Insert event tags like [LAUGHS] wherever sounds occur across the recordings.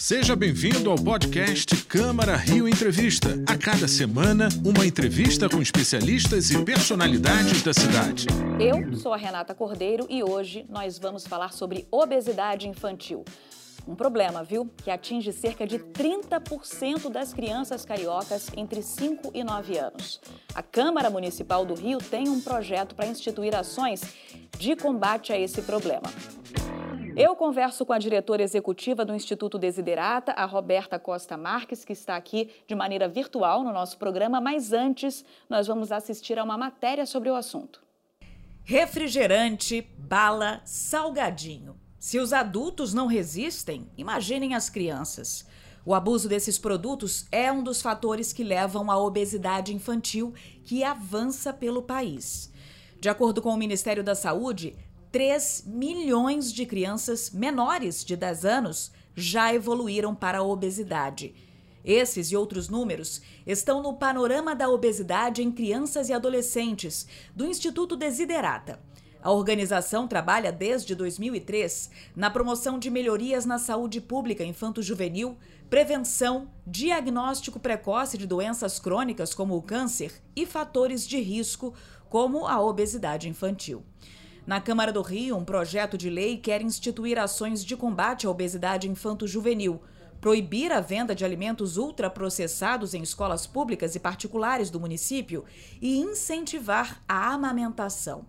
Seja bem-vindo ao podcast Câmara Rio Entrevista. A cada semana, uma entrevista com especialistas e personalidades da cidade. Eu sou a Renata Cordeiro e hoje nós vamos falar sobre obesidade infantil. Um problema, viu? Que atinge cerca de 30% das crianças cariocas entre 5 e 9 anos. A Câmara Municipal do Rio tem um projeto para instituir ações de combate a esse problema. Eu converso com a diretora executiva do Instituto Desiderata, a Roberta Costa Marques, que está aqui de maneira virtual no nosso programa, mas antes nós vamos assistir a uma matéria sobre o assunto. Refrigerante, bala, salgadinho. Se os adultos não resistem, imaginem as crianças. O abuso desses produtos é um dos fatores que levam à obesidade infantil que avança pelo país. De acordo com o Ministério da Saúde, 3 milhões de crianças menores de 10 anos já evoluíram para a obesidade. Esses e outros números estão no Panorama da Obesidade em Crianças e Adolescentes, do Instituto Desiderata. A organização trabalha desde 2003 na promoção de melhorias na saúde pública infanto-juvenil, prevenção, diagnóstico precoce de doenças crônicas como o câncer e fatores de risco como a obesidade infantil. Na Câmara do Rio, um projeto de lei quer instituir ações de combate à obesidade infanto-juvenil, proibir a venda de alimentos ultraprocessados em escolas públicas e particulares do município e incentivar a amamentação.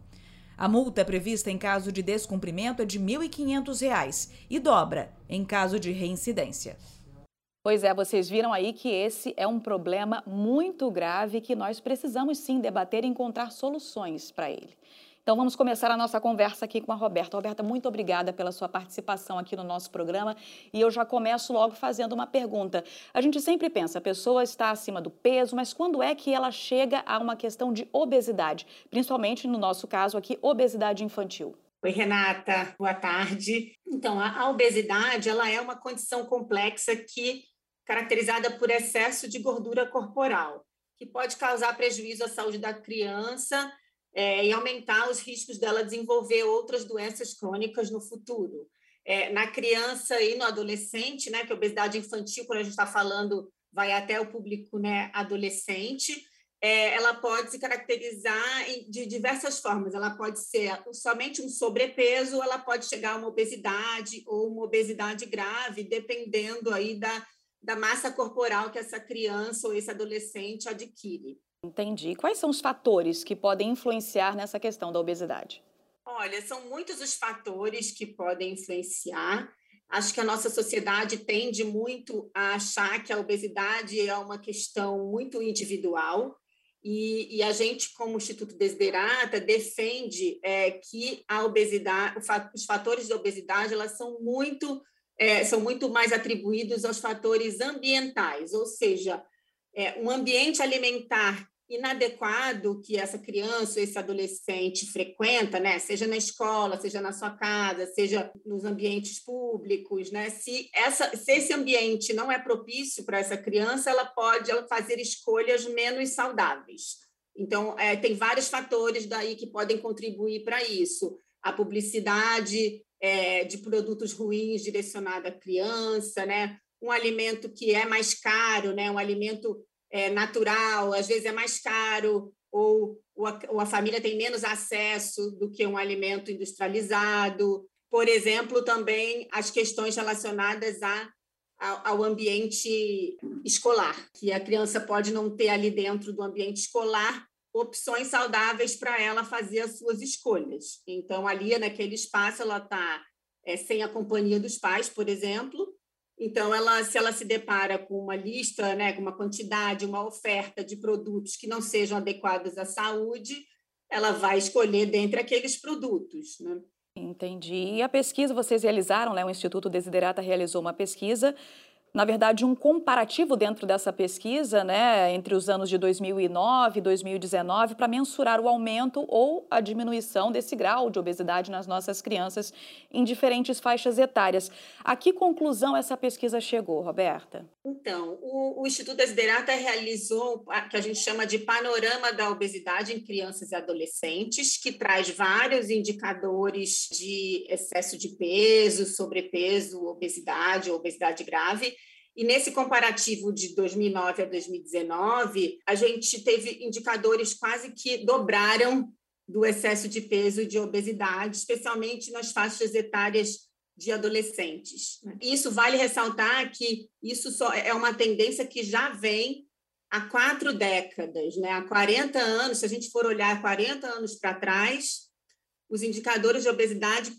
A multa prevista em caso de descumprimento é de R$ 1.500 e dobra em caso de reincidência. Pois é, vocês viram aí que esse é um problema muito grave que nós precisamos sim debater e encontrar soluções para ele. Então vamos começar a nossa conversa aqui com a Roberta. Roberta, muito obrigada pela sua participação aqui no nosso programa. E eu já começo logo fazendo uma pergunta. A gente sempre pensa, a pessoa está acima do peso, mas quando é que ela chega a uma questão de obesidade? Principalmente no nosso caso aqui, obesidade infantil. Oi, Renata, boa tarde. Então, a, obesidade ela é uma condição complexa que caracterizada por excesso de gordura corporal, que pode causar prejuízo à saúde da criança é, e aumentar os riscos dela desenvolver outras doenças crônicas no futuro. É, na criança e no adolescente, né, que a obesidade infantil, quando a gente está falando, vai até o público né, adolescente, é, ela pode se caracterizar de diversas formas. Ela pode ser somente um sobrepeso, ela pode chegar a uma obesidade ou uma obesidade grave, dependendo aí da, da massa corporal que essa criança ou esse adolescente adquire. Entendi. Quais são os fatores que podem influenciar nessa questão da obesidade? Olha, são muitos os fatores que podem influenciar. Acho que a nossa sociedade tende muito a achar que a obesidade é uma questão muito individual. E, e a gente, como Instituto Desiderata, defende é, que a obesidade, os fatores da obesidade, elas são muito, é, são muito mais atribuídos aos fatores ambientais, ou seja, é, um ambiente alimentar inadequado que essa criança ou esse adolescente frequenta, né, seja na escola, seja na sua casa, seja nos ambientes públicos, né, se, essa, se esse ambiente não é propício para essa criança, ela pode fazer escolhas menos saudáveis. Então, é, tem vários fatores daí que podem contribuir para isso. A publicidade é, de produtos ruins direcionada à criança, né? um alimento que é mais caro, né? um alimento é, natural, às vezes é mais caro, ou, ou, a, ou a família tem menos acesso do que um alimento industrializado. Por exemplo, também as questões relacionadas a ao ambiente escolar, que a criança pode não ter ali dentro do ambiente escolar opções saudáveis para ela fazer as suas escolhas. Então, ali naquele espaço, ela está é, sem a companhia dos pais, por exemplo, então, ela, se ela se depara com uma lista, né, com uma quantidade, uma oferta de produtos que não sejam adequados à saúde, ela vai escolher dentre aqueles produtos. Né? Entendi. E a pesquisa vocês realizaram, né? O Instituto Desiderata realizou uma pesquisa na verdade, um comparativo dentro dessa pesquisa, né, entre os anos de 2009 e 2019, para mensurar o aumento ou a diminuição desse grau de obesidade nas nossas crianças em diferentes faixas etárias. A que conclusão essa pesquisa chegou, Roberta? Então, o, o Instituto Desiderata realizou o que a gente chama de panorama da obesidade em crianças e adolescentes, que traz vários indicadores de excesso de peso, sobrepeso, obesidade, obesidade grave e nesse comparativo de 2009 a 2019, a gente teve indicadores quase que dobraram do excesso de peso e de obesidade, especialmente nas faixas etárias de adolescentes. Né? Isso vale ressaltar que isso só é uma tendência que já vem há quatro décadas, né? há 40 anos, se a gente for olhar 40 anos para trás, os indicadores de obesidade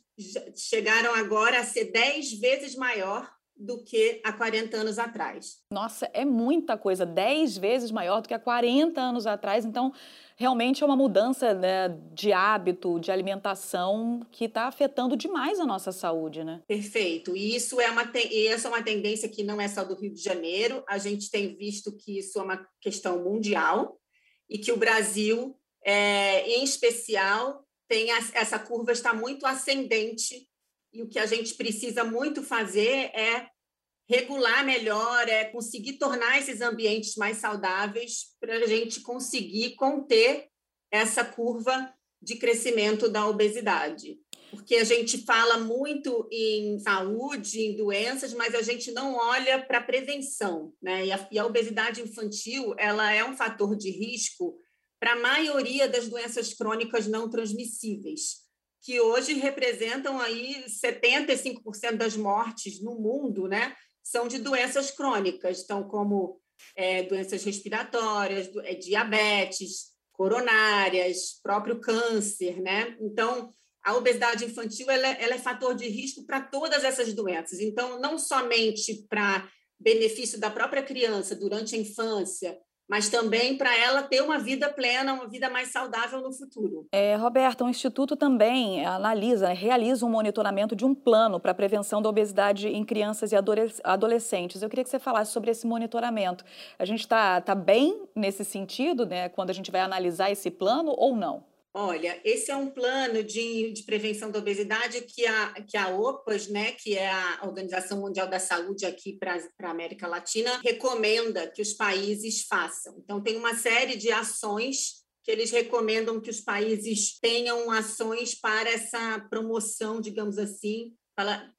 chegaram agora a ser 10 vezes maior do que há 40 anos atrás. Nossa, é muita coisa, 10 vezes maior do que há 40 anos atrás. Então, realmente é uma mudança né, de hábito, de alimentação que está afetando demais a nossa saúde, né? Perfeito. E isso é uma e essa é uma tendência que não é só do Rio de Janeiro. A gente tem visto que isso é uma questão mundial e que o Brasil, é, em especial, tem a, essa curva está muito ascendente e o que a gente precisa muito fazer é regular melhor, é conseguir tornar esses ambientes mais saudáveis para a gente conseguir conter essa curva de crescimento da obesidade. Porque a gente fala muito em saúde, em doenças, mas a gente não olha para a prevenção. Né? E a, e a obesidade infantil ela é um fator de risco para a maioria das doenças crônicas não transmissíveis que hoje representam aí 75% das mortes no mundo, né? São de doenças crônicas, então como é, doenças respiratórias, é, diabetes, coronárias, próprio câncer, né? Então a obesidade infantil ela, é, ela é fator de risco para todas essas doenças. Então não somente para benefício da própria criança durante a infância, mas também para ela ter uma vida plena, uma vida mais saudável no futuro. É, Roberta, o Instituto também analisa, realiza um monitoramento de um plano para a prevenção da obesidade em crianças e adolescentes. Eu queria que você falasse sobre esse monitoramento. A gente está tá bem nesse sentido, né, quando a gente vai analisar esse plano ou não? Olha, esse é um plano de, de prevenção da obesidade que a, que a OPAS, né, que é a Organização Mundial da Saúde aqui para a América Latina, recomenda que os países façam. Então, tem uma série de ações que eles recomendam que os países tenham ações para essa promoção, digamos assim,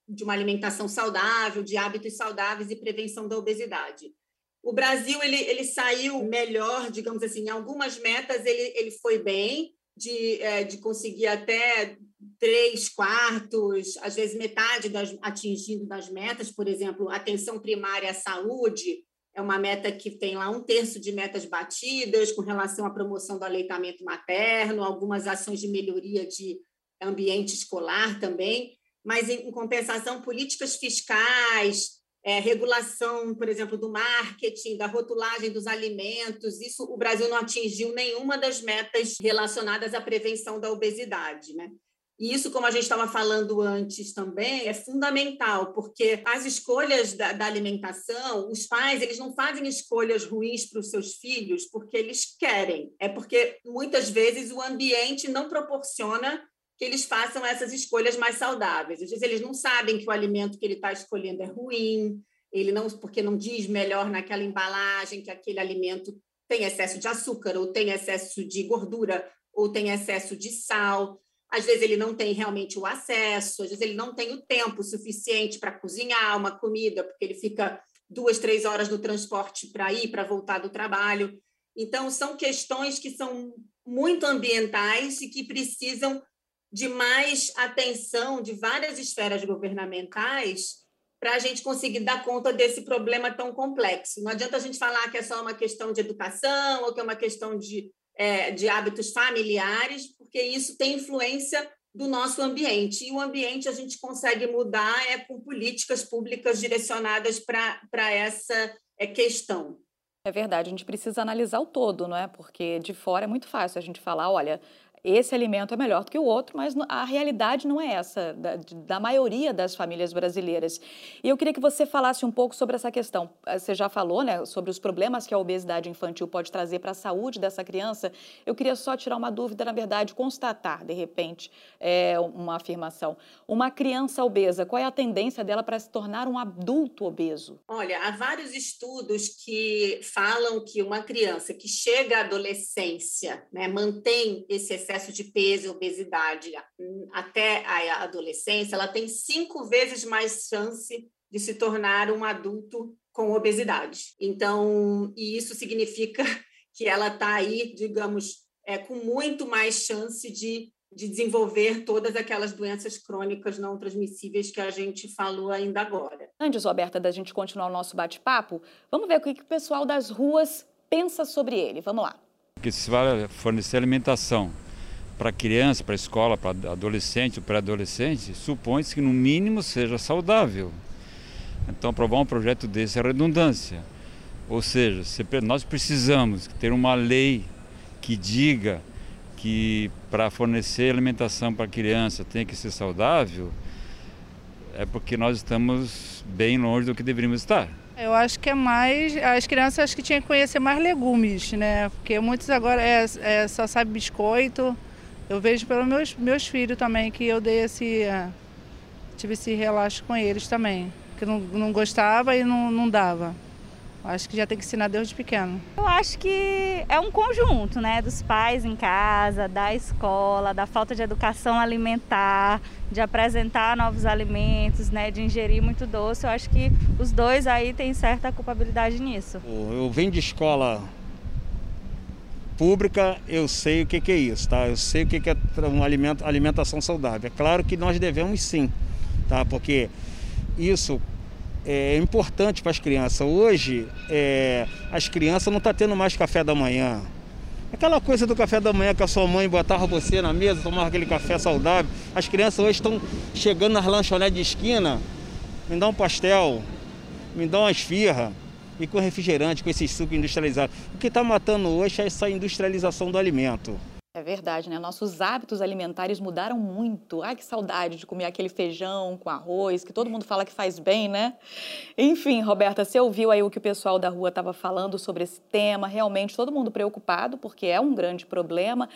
de uma alimentação saudável, de hábitos saudáveis e prevenção da obesidade. O Brasil ele, ele saiu melhor, digamos assim, em algumas metas ele, ele foi bem, de, é, de conseguir até três quartos, às vezes metade das, atingindo das metas, por exemplo, atenção primária à saúde é uma meta que tem lá um terço de metas batidas com relação à promoção do aleitamento materno, algumas ações de melhoria de ambiente escolar também, mas em, em compensação políticas fiscais, é, regulação, por exemplo, do marketing, da rotulagem dos alimentos. Isso o Brasil não atingiu nenhuma das metas relacionadas à prevenção da obesidade, né? E isso, como a gente estava falando antes também, é fundamental, porque as escolhas da, da, alimentação, os pais, eles não fazem escolhas ruins para os seus filhos porque eles querem. É porque, muitas vezes, o ambiente não proporciona que eles façam essas escolhas mais saudáveis. Às vezes eles não sabem que o alimento que ele está escolhendo é ruim, ele não, porque não diz melhor naquela embalagem que aquele alimento tem excesso de açúcar, ou tem excesso de gordura, ou tem excesso de sal. Às vezes ele não tem realmente o acesso, às vezes ele não tem o tempo suficiente para cozinhar uma comida, porque ele fica duas, três horas no transporte para ir, para voltar do trabalho. Então, são questões que são muito ambientais e que precisam de mais atenção de várias esferas governamentais para a gente conseguir dar conta desse problema tão complexo. Não adianta a gente falar que é só uma questão de educação ou que é uma questão de, é, de hábitos familiares, porque isso tem influência do nosso ambiente. E o ambiente a gente consegue mudar é com políticas públicas direcionadas para essa é, questão. É verdade, a gente precisa analisar o todo, não é? Porque de fora é muito fácil a gente falar, olha, esse alimento é melhor do que o outro, mas a realidade não é essa da, da maioria das famílias brasileiras. E eu queria que você falasse um pouco sobre essa questão. Eh, você já falou, né, sobre os problemas que a obesidade infantil pode trazer para a saúde dessa criança. Eu queria só tirar uma dúvida, na verdade, constatar, de repente, é, uma afirmação. Uma criança obesa, qual é a tendência dela para se tornar um adulto obeso? Olha, há vários estudos que falam que uma criança que chega à adolescência, né, mantém esse de peso e obesidade até a adolescência, ela tem cinco vezes mais chance de se tornar um adulto com obesidade. Então, e isso significa [LAUGHS] que ela está aí, digamos, é, com muito mais chance de, de desenvolver todas aquelas doenças crônicas não transmissíveis que a gente falou ainda agora. Antes, Roberta, da gente continuar o nosso bate-papo, vamos ver o que o pessoal das ruas pensa sobre ele. Vamos lá. Que se vai fornecer alimentação para criança, para escola, para adolescente, pré-adolescente, supõe-se que no mínimo seja saudável. Então, aprovar um projeto desse é redundância. Ou seja, nós precisamos ter uma lei que diga que para fornecer alimentação para criança tem que ser saudável, é porque nós estamos bem longe do que deveríamos estar. Eu acho que é mais. As crianças acho que tinham que conhecer mais legumes, né? Porque muitos agora é, é só sabe biscoito. Eu vejo pelos meus, meus filhos também que eu dei esse. É, tive esse relaxo com eles também. Que não, não gostava e não, não dava. Acho que já tem que ensinar desde pequeno. Eu acho que é um conjunto, né? Dos pais em casa, da escola, da falta de educação alimentar, de apresentar novos alimentos, né? De ingerir muito doce. Eu acho que os dois aí têm certa culpabilidade nisso. Eu venho de escola pública, eu sei o que, que é isso, tá? Eu sei o que, que é uma alimentação saudável. É claro que nós devemos sim, tá? Porque isso é importante para as crianças. Hoje, é, as crianças não estão tá tendo mais café da manhã. Aquela coisa do café da manhã que a sua mãe botava você na mesa, tomava aquele café saudável. As crianças hoje estão chegando nas lanchonetes de esquina, me dá um pastel, me dá uma esfirra e com refrigerante, com esse suco industrializado. O que está matando hoje é essa industrialização do alimento. É verdade, né? Nossos hábitos alimentares mudaram muito. Ai, que saudade de comer aquele feijão com arroz, que todo mundo fala que faz bem, né? Enfim, Roberta, você ouviu aí o que o pessoal da rua estava falando sobre esse tema. Realmente, todo mundo preocupado, porque é um grande problema.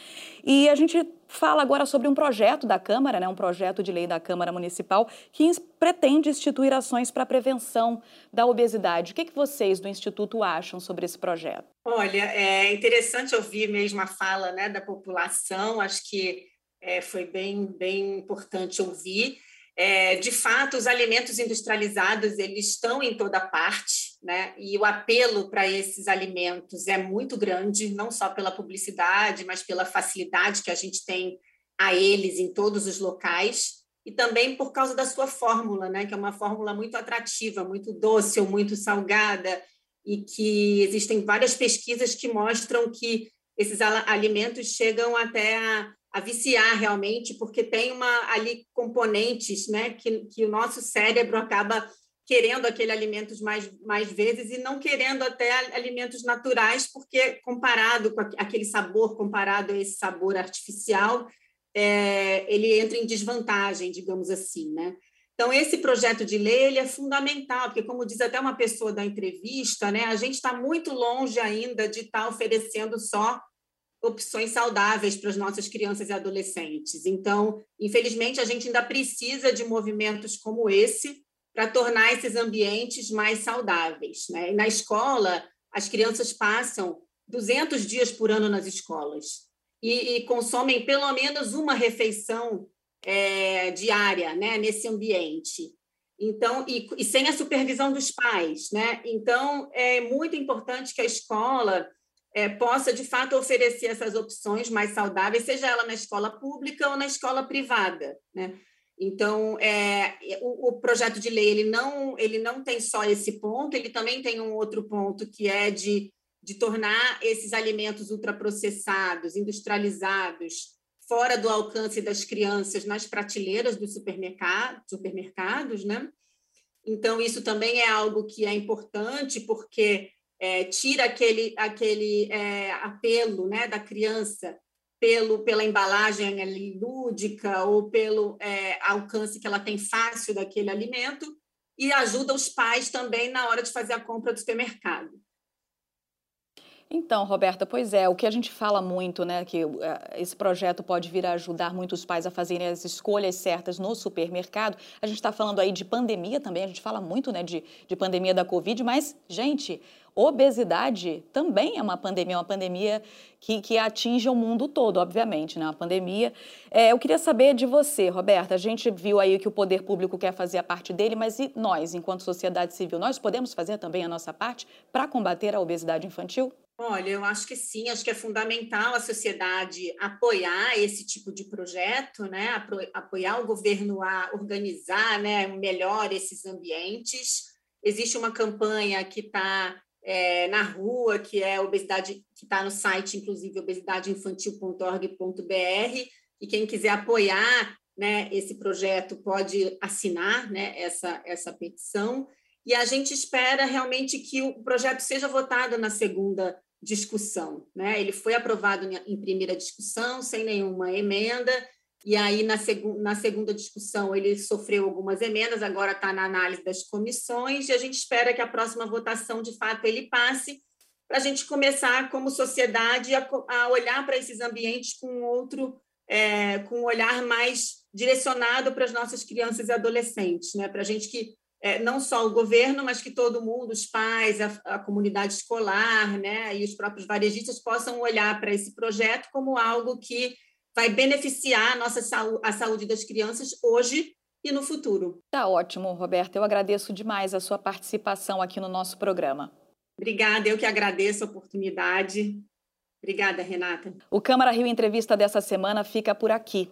E a gente fala agora sobre um projeto da Câmara, né, um projeto de lei da Câmara Municipal que pretende instituir ações para a prevenção da obesidade. O que, que vocês do Instituto acham sobre esse projeto? Olha, é interessante ouvir mesmo a fala né, da população, acho que é, foi bem, bem importante ouvir. É, de fato, os alimentos industrializados eles estão em toda parte, né? E o apelo para esses alimentos é muito grande, não só pela publicidade, mas pela facilidade que a gente tem a eles em todos os locais e também por causa da sua fórmula, né? Que é uma fórmula muito atrativa, muito doce ou muito salgada e que existem várias pesquisas que mostram que esses alimentos chegam até a a viciar realmente, porque tem uma ali componentes, né, que, que o nosso cérebro acaba querendo aquele alimentos mais, mais vezes e não querendo até alimentos naturais, porque comparado com aquele sabor, comparado a esse sabor artificial, é, ele entra em desvantagem, digamos assim, né? Então, esse projeto de lei ele é fundamental, porque, como diz até uma pessoa da entrevista, né, a gente está muito longe ainda de estar tá oferecendo só opções saudáveis para as nossas crianças e adolescentes. Então, infelizmente, a gente ainda precisa de movimentos como esse para tornar esses ambientes mais saudáveis. Né? E na escola, as crianças passam 200 dias por ano nas escolas e, e consomem pelo menos uma refeição é, diária né, nesse ambiente. Então, e, e sem a supervisão dos pais, né? Então, é muito importante que a escola é, possa, de fato, oferecer essas opções mais saudáveis, seja ela na escola pública ou na escola privada. Né? Então, é, o, o, projeto de lei ele não, ele não tem só esse ponto, ele também tem um outro ponto que é de, de tornar esses alimentos ultraprocessados, industrializados, fora do alcance das crianças nas prateleiras dos supermercado, supermercados. Né? Então, isso também é algo que é importante, porque é, tira aquele, aquele é, apelo né, da criança pelo, pela embalagem ali lúdica ou pelo é, alcance que ela tem fácil daquele alimento e ajuda os pais também na hora de fazer a compra do supermercado. Então, Roberta, pois é, o que a gente fala muito, né, que uh, esse projeto pode vir a ajudar muitos pais a fazerem as escolhas certas no supermercado. A gente está falando aí de pandemia também, a gente fala muito, né, de, de pandemia da Covid, mas, gente, obesidade também é uma pandemia, uma pandemia que, que atinge o mundo todo, obviamente, né? Uma pandemia. É, eu queria saber de você, Roberta. A gente viu aí que o poder público quer fazer a parte dele, mas e nós, enquanto sociedade civil, nós podemos fazer também a nossa parte para combater a obesidade infantil? Olha, eu acho que sim, acho que é fundamental a sociedade apoiar esse tipo de projeto, né? apoiar o governo a organizar né, melhor esses ambientes. Existe uma campanha que está é, na rua, que é obesidade, que está no site, inclusive, obesidadeinfantil.org.br, e quem quiser apoiar né, esse projeto pode assinar né, essa, essa petição. E a gente espera realmente que o projeto seja votado na segunda discussão. Né? Ele foi aprovado em primeira discussão, sem nenhuma emenda, e aí, na, seg na segunda discussão, ele sofreu algumas emendas, agora está na análise das comissões, e a gente espera que a próxima votação, de fato, ele passe, para a gente começar, como sociedade, a, a olhar para esses ambientes com outro, é, com um olhar mais direcionado para as nossas crianças e adolescentes, né? para a gente que é, não só o governo, mas que todo mundo, os pais, a, a, comunidade escolar, né, e os próprios varejistas possam olhar para esse projeto como algo que vai beneficiar a nossa saúde, a saúde das crianças hoje e no futuro. Tá ótimo, Roberta. Eu agradeço demais a sua participação aqui no nosso programa. Obrigada, eu que agradeço a oportunidade. Obrigada, Renata. O Câmara Rio Entrevista dessa semana fica por aqui.